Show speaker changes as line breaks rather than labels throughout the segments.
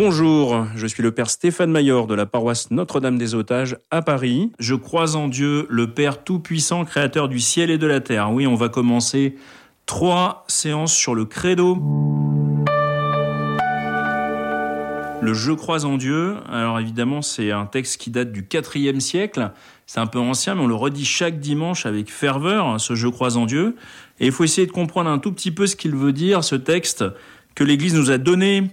Bonjour, je suis le Père Stéphane Mayor de la paroisse Notre-Dame des Otages à Paris. Je crois en Dieu, le Père Tout-Puissant, Créateur du ciel et de la terre. Oui, on va commencer trois séances sur le credo. Le Je crois en Dieu, alors évidemment c'est un texte qui date du IVe siècle, c'est un peu ancien mais on le redit chaque dimanche avec ferveur, ce Je crois en Dieu, et il faut essayer de comprendre un tout petit peu ce qu'il veut dire, ce texte que l'Église nous a donné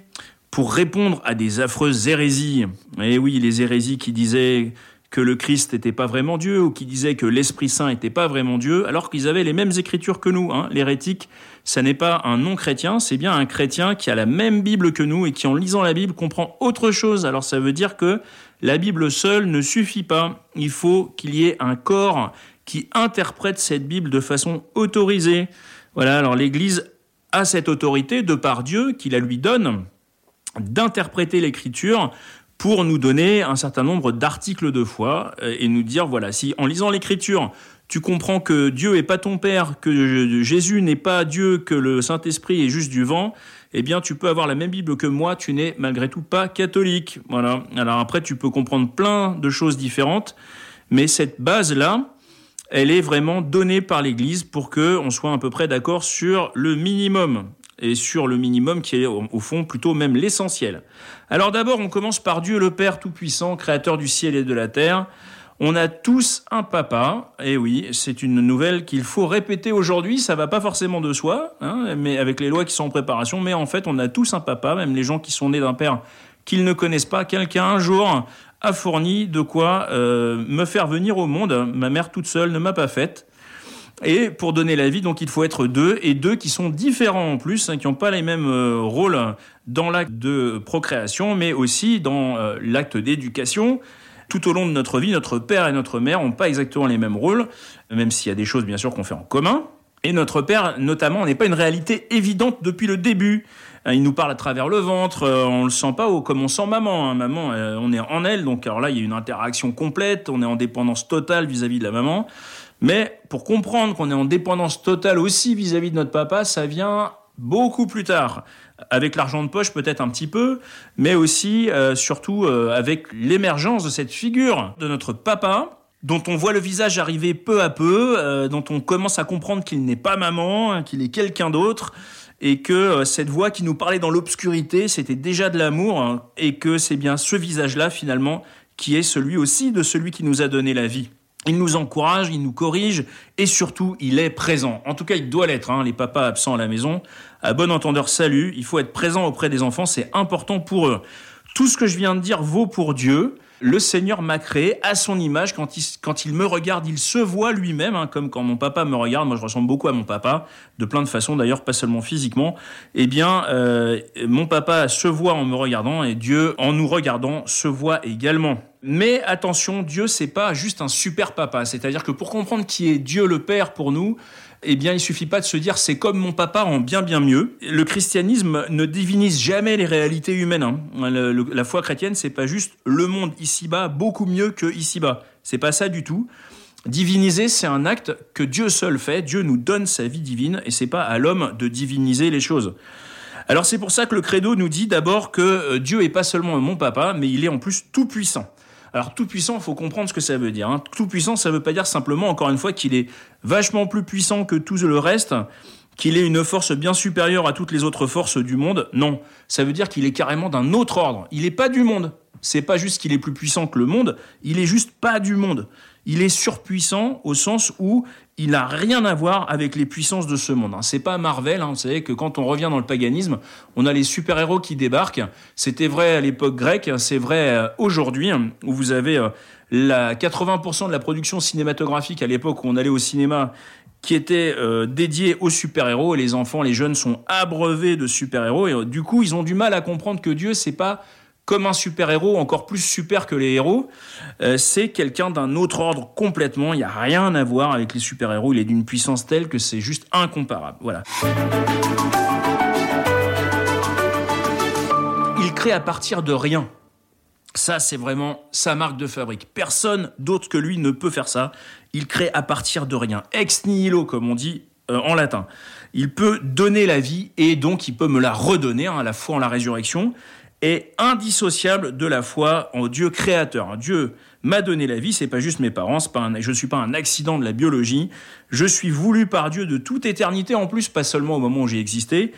pour répondre à des affreuses hérésies. Et oui, les hérésies qui disaient que le Christ n'était pas vraiment Dieu ou qui disaient que l'Esprit Saint n'était pas vraiment Dieu, alors qu'ils avaient les mêmes écritures que nous. Hein. L'hérétique, ça n'est pas un non-chrétien, c'est bien un chrétien qui a la même Bible que nous et qui, en lisant la Bible, comprend autre chose. Alors ça veut dire que la Bible seule ne suffit pas. Il faut qu'il y ait un corps qui interprète cette Bible de façon autorisée. Voilà, alors l'Église a cette autorité de par Dieu qui la lui donne d'interpréter l'écriture pour nous donner un certain nombre d'articles de foi euh, et nous dire voilà si en lisant l'écriture tu comprends que Dieu est pas ton père, que Jésus n'est pas Dieu, que le Saint-Esprit est juste du vent, eh bien tu peux avoir la même Bible que moi, tu n'es malgré tout pas catholique. Voilà. Alors après tu peux comprendre plein de choses différentes, mais cette base là, elle est vraiment donnée par l'Église pour que on soit à peu près d'accord sur le minimum et sur le minimum qui est au fond plutôt même l'essentiel. Alors d'abord, on commence par Dieu le Père Tout-Puissant, Créateur du ciel et de la terre. On a tous un papa, et oui, c'est une nouvelle qu'il faut répéter aujourd'hui, ça va pas forcément de soi, hein, mais avec les lois qui sont en préparation, mais en fait on a tous un papa, même les gens qui sont nés d'un père qu'ils ne connaissent pas, quelqu'un un jour a fourni de quoi euh, me faire venir au monde, ma mère toute seule ne m'a pas faite, et pour donner la vie, donc il faut être deux, et deux qui sont différents en plus, hein, qui n'ont pas les mêmes euh, rôles dans l'acte de procréation, mais aussi dans euh, l'acte d'éducation. Tout au long de notre vie, notre père et notre mère n'ont pas exactement les mêmes rôles, même s'il y a des choses bien sûr qu'on fait en commun. Et notre père, notamment, n'est pas une réalité évidente depuis le début. Hein, il nous parle à travers le ventre, euh, on le sent pas comme on sent maman. Hein. Maman, on est en elle, donc alors là, il y a une interaction complète, on est en dépendance totale vis à -vis de la maman. Mais pour comprendre qu'on est en dépendance totale aussi vis-à-vis de notre papa, ça vient beaucoup plus tard. Avec l'argent de poche peut-être un petit peu, mais aussi euh, surtout euh, avec l'émergence de cette figure de notre papa, dont on voit le visage arriver peu à peu, euh, dont on commence à comprendre qu'il n'est pas maman, hein, qu'il est quelqu'un d'autre, et que cette voix qui nous parlait dans l'obscurité, c'était déjà de l'amour, hein, et que c'est bien ce visage-là finalement qui est celui aussi de celui qui nous a donné la vie. Il nous encourage, il nous corrige et surtout il est présent. En tout cas, il doit l'être. Hein, les papas absents à la maison, à bon entendeur, salut. Il faut être présent auprès des enfants, c'est important pour eux. Tout ce que je viens de dire vaut pour Dieu. Le Seigneur m'a créé à son image. Quand il, quand il me regarde, il se voit lui-même, hein, comme quand mon papa me regarde. Moi, je ressemble beaucoup à mon papa, de plein de façons d'ailleurs, pas seulement physiquement. Eh bien, euh, mon papa se voit en me regardant et Dieu, en nous regardant, se voit également. Mais attention, Dieu, c'est pas juste un super papa. C'est-à-dire que pour comprendre qui est Dieu le Père pour nous, eh bien, il suffit pas de se dire c'est comme mon papa en bien bien mieux. Le christianisme ne divinise jamais les réalités humaines. Hein. la foi chrétienne, c'est pas juste le monde ici-bas beaucoup mieux que ici-bas. C'est pas ça du tout. Diviniser, c'est un acte que Dieu seul fait. Dieu nous donne sa vie divine et c'est pas à l'homme de diviniser les choses. Alors c'est pour ça que le credo nous dit d'abord que euh, Dieu est pas seulement mon papa, mais il est en plus tout puissant. Alors tout puissant, il faut comprendre ce que ça veut dire. Hein. Tout puissant, ça veut pas dire simplement, encore une fois, qu'il est vachement plus puissant que tout le reste, qu'il ait une force bien supérieure à toutes les autres forces du monde. Non, ça veut dire qu'il est carrément d'un autre ordre. Il n'est pas du monde. C'est pas juste qu'il est plus puissant que le monde, il est juste pas du monde. Il est surpuissant au sens où il n'a rien à voir avec les puissances de ce monde. Hein. C'est pas Marvel, hein. vous savez que quand on revient dans le paganisme, on a les super-héros qui débarquent. C'était vrai à l'époque grecque, c'est vrai euh, aujourd'hui, hein, où vous avez euh, la 80% de la production cinématographique à l'époque où on allait au cinéma qui était euh, dédiée aux super-héros et les enfants, les jeunes sont abreuvés de super-héros et du coup ils ont du mal à comprendre que Dieu c'est pas comme un super-héros, encore plus super que les héros. Euh, c'est quelqu'un d'un autre ordre complètement. Il n'y a rien à voir avec les super-héros. Il est d'une puissance telle que c'est juste incomparable. Voilà. Il crée à partir de rien. Ça, c'est vraiment sa marque de fabrique. Personne d'autre que lui ne peut faire ça. Il crée à partir de rien. Ex nihilo, comme on dit euh, en latin. Il peut donner la vie et donc il peut me la redonner, hein, à la foi en la résurrection. Est indissociable de la foi en Dieu créateur. Dieu m'a donné la vie, c'est pas juste mes parents, pas je ne suis pas un accident de la biologie, je suis voulu par Dieu de toute éternité, en plus pas seulement au moment où j'ai existé.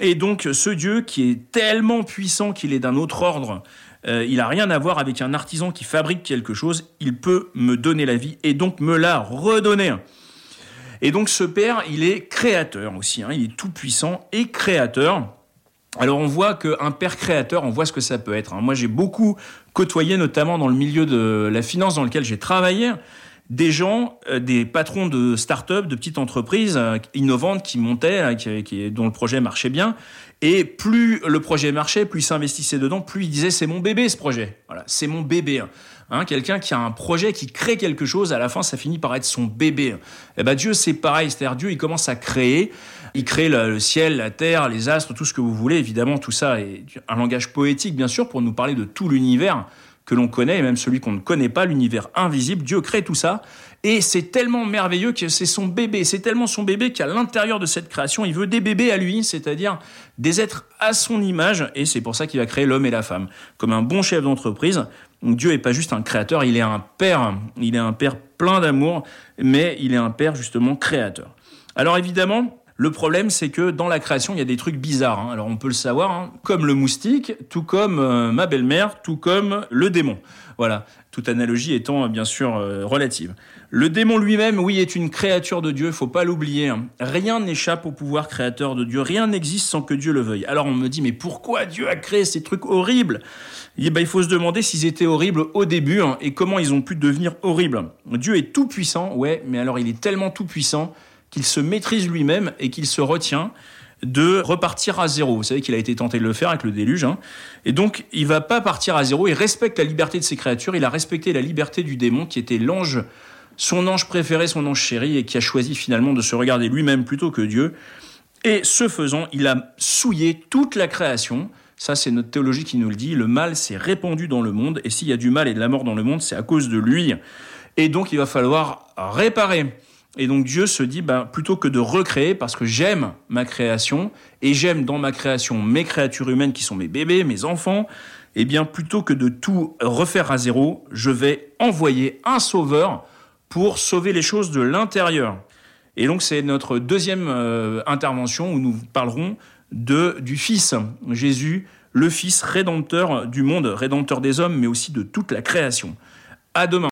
Et donc ce Dieu qui est tellement puissant qu'il est d'un autre ordre, euh, il n'a rien à voir avec un artisan qui fabrique quelque chose, il peut me donner la vie et donc me la redonner. Et donc ce Père, il est créateur aussi, hein. il est tout puissant et créateur. Alors on voit qu'un père créateur, on voit ce que ça peut être. Hein. Moi j'ai beaucoup côtoyé, notamment dans le milieu de la finance dans lequel j'ai travaillé, des gens, euh, des patrons de start-up, de petites entreprises euh, innovantes qui montaient, hein, qui, dont le projet marchait bien. Et plus le projet marchait, plus ils s'investissaient dedans, plus ils disaient c'est mon bébé ce projet. Voilà, c'est mon bébé. Hein, quelqu'un qui a un projet, qui crée quelque chose, à la fin, ça finit par être son bébé. Eh ben, Dieu, c'est pareil. C'est-à-dire, Dieu, il commence à créer. Il crée le, ciel, la terre, les astres, tout ce que vous voulez. Évidemment, tout ça est un langage poétique, bien sûr, pour nous parler de tout l'univers que l'on connaît, et même celui qu'on ne connaît pas, l'univers invisible. Dieu crée tout ça. Et c'est tellement merveilleux que c'est son bébé. C'est tellement son bébé qu'à l'intérieur de cette création, il veut des bébés à lui, c'est-à-dire des êtres à son image. Et c'est pour ça qu'il va créer l'homme et la femme. Comme un bon chef d'entreprise, Dieu n'est pas juste un créateur, il est un père. Il est un père plein d'amour, mais il est un père justement créateur. Alors évidemment, le problème, c'est que dans la création, il y a des trucs bizarres. Hein. Alors on peut le savoir, hein. comme le moustique, tout comme euh, ma belle-mère, tout comme le démon. Voilà, toute analogie étant bien sûr euh, relative. Le démon lui-même, oui, est une créature de Dieu, faut pas l'oublier. Hein. Rien n'échappe au pouvoir créateur de Dieu, rien n'existe sans que Dieu le veuille. Alors on me dit, mais pourquoi Dieu a créé ces trucs horribles? Eh ben, Il faut se demander s'ils étaient horribles au début et comment ils ont pu devenir horribles. Dieu est tout puissant, ouais, mais alors il est tellement tout puissant qu'il se maîtrise lui-même et qu'il se retient de repartir à zéro. Vous savez qu'il a été tenté de le faire avec le déluge. Hein. Et donc, il va pas partir à zéro. Il respecte la liberté de ses créatures. Il a respecté la liberté du démon, qui était l'ange son ange préféré, son ange chéri, et qui a choisi finalement de se regarder lui-même plutôt que Dieu. Et ce faisant, il a souillé toute la création. Ça, c'est notre théologie qui nous le dit. Le mal s'est répandu dans le monde, et s'il y a du mal et de la mort dans le monde, c'est à cause de lui. Et donc, il va falloir réparer. Et donc Dieu se dit, ben, plutôt que de recréer, parce que j'aime ma création, et j'aime dans ma création mes créatures humaines qui sont mes bébés, mes enfants, eh bien plutôt que de tout refaire à zéro, je vais envoyer un sauveur pour sauver les choses de l'intérieur. Et donc c'est notre deuxième euh, intervention où nous parlerons du Fils, Jésus, le Fils rédempteur du monde, rédempteur des hommes, mais aussi de toute la création. À demain.